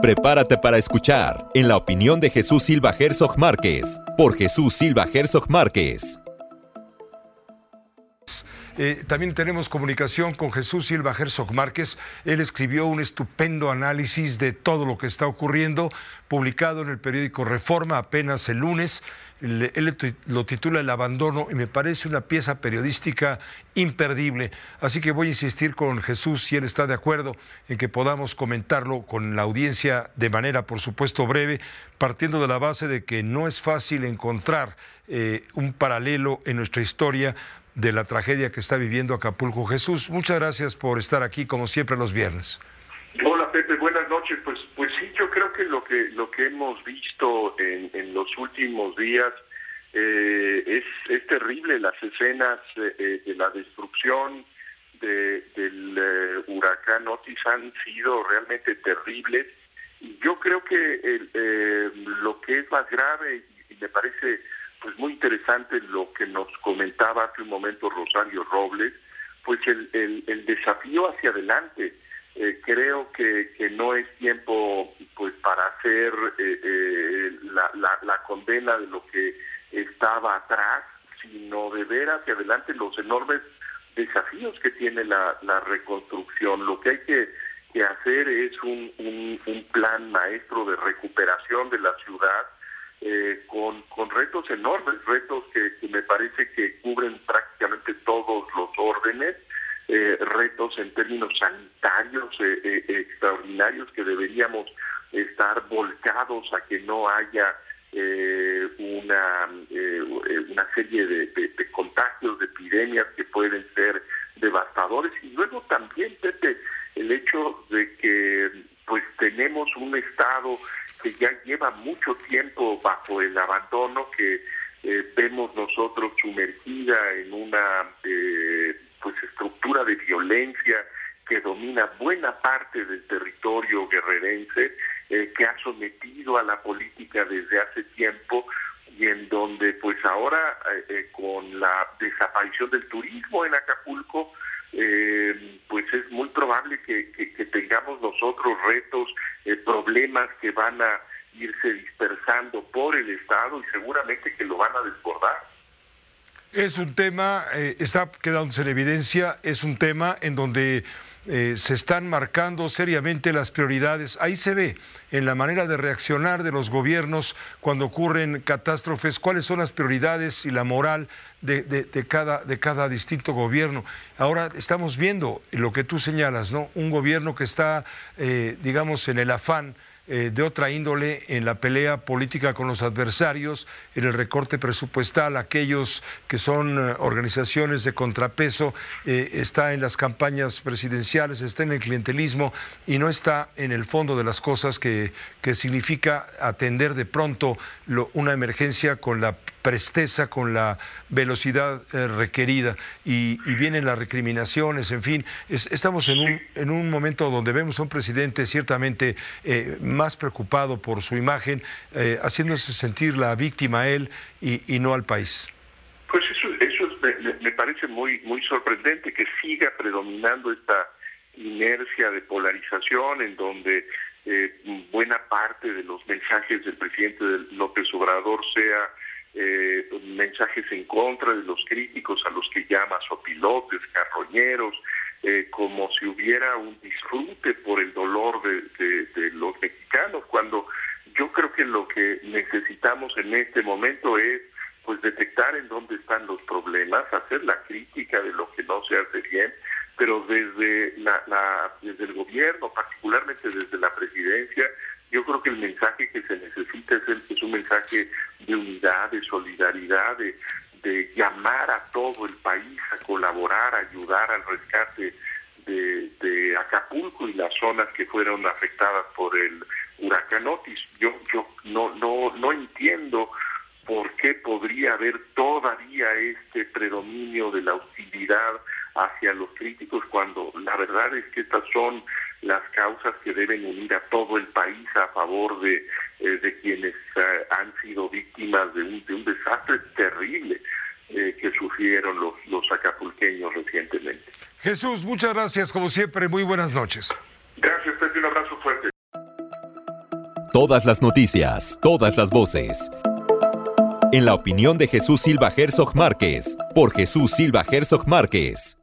Prepárate para escuchar en la opinión de Jesús Silva Herzog Márquez, por Jesús Silva Herzog Márquez. Eh, también tenemos comunicación con Jesús Silva Herzog Márquez. Él escribió un estupendo análisis de todo lo que está ocurriendo, publicado en el periódico Reforma apenas el lunes. Él, lo titula El abandono y me parece una pieza periodística imperdible. Así que voy a insistir con Jesús, si él está de acuerdo, en que podamos comentarlo con la audiencia de manera, por supuesto, breve, partiendo de la base de que no es fácil encontrar eh, un paralelo en nuestra historia de la tragedia que está viviendo Acapulco. Jesús, muchas gracias por estar aquí como siempre los viernes. Pepe, buenas noches. Pues, pues sí, yo creo que lo que lo que hemos visto en, en los últimos días eh, es, terrible. Las escenas eh, de la destrucción de, del eh, huracán Otis han sido realmente terribles. Y yo creo que el, eh, lo que es más grave y, y me parece pues muy interesante lo que nos comentaba hace un momento Rosario Robles, pues el, el, el desafío hacia adelante. Eh, creo que, que no es tiempo pues para hacer eh, eh, la, la, la condena de lo que estaba atrás, sino de ver hacia adelante los enormes desafíos que tiene la, la reconstrucción. Lo que hay que, que hacer es un, un, un plan maestro de recuperación de la ciudad, eh, con, con retos enormes, retos que, que, me parece que cubren prácticamente todos los órdenes, eh, retos en términos sanitarios eh, eh extraordinarios que deberíamos estar volcados a que no haya eh, una, una serie de, contagios, de epidemias que pueden ser devastadores. Y luego también, Pepe, el hecho de que pues tenemos un Estado que ya lleva mucho tiempo bajo el abandono, que vemos nosotros sumergida en una eh, pues estructura de violencia que domina buena parte del territorio guerrerense, eh, que ha sometido a la política desde hace tiempo y en donde pues ahora con la desaparición del turismo en Acapulco, eh, pues es muy probable que, que, que tengamos nosotros retos, eh, problemas que van a irse dispersando por el Estado y seguramente que lo van a desbordar. Es un tema, eh, está quedándose en evidencia, es un tema en donde eh, se están marcando seriamente las prioridades. Ahí se ve en la manera de reaccionar de los gobiernos cuando ocurren catástrofes, cuáles son las prioridades y la moral de, cada, de cada distinto gobierno. Ahora estamos viendo lo que tú señalas, ¿no? Un gobierno que está, eh, digamos, en el afán eh, de otra índole en la pelea política con los adversarios, en el recorte presupuestal, aquellos que son eh, organizaciones de contrapeso, eh, está en las campañas presidenciales, está en el clientelismo y no está en el fondo de las cosas que, que significa atender de pronto una emergencia con la presteza, con la velocidad eh, requerida y, y, vienen las recriminaciones, en fin, es, estamos en un, en un momento donde vemos a un presidente ciertamente eh, más preocupado por su imagen, eh, haciéndose sentir la víctima a él y, y no al país. Pues eso, eso es, me, me, parece muy, muy sorprendente que siga predominando esta inercia de polarización en donde eh, buena parte de los mensajes del presidente López Obrador sea eh, mensajes en contra de los críticos a los que llama sopilotes, carroñeros, eh, como si hubiera un disfrute por el dolor de, de los mexicanos, cuando yo creo que lo que necesitamos en este momento es pues detectar en dónde están los problemas, hacer la crítica de lo que no se hace bien, pero desde la, desde el gobierno, particularmente desde la presidencia, yo creo que el mensaje que se necesita es, es un mensaje de unidad, de solidaridad, de, de llamar a todo el país a colaborar, a ayudar al rescate de, de, Acapulco y las zonas que fueron afectadas por el huracán Otis. Yo, yo no, no, no entiendo por qué podría haber todavía este predominio de la hostilidad hacia los críticos cuando la verdad es que estas son las causas que deben unir a todo el país a favor de, eh, de quienes eh, han sido víctimas de un, de un desastre terrible eh, que sufrieron los, los acapulqueños recientemente. Jesús, muchas gracias como siempre, muy buenas noches. Gracias, Pepe, un abrazo fuerte. Todas las noticias, todas las voces. En la opinión de Jesús Silva Herzog Márquez, por Jesús Silva Herzog Márquez.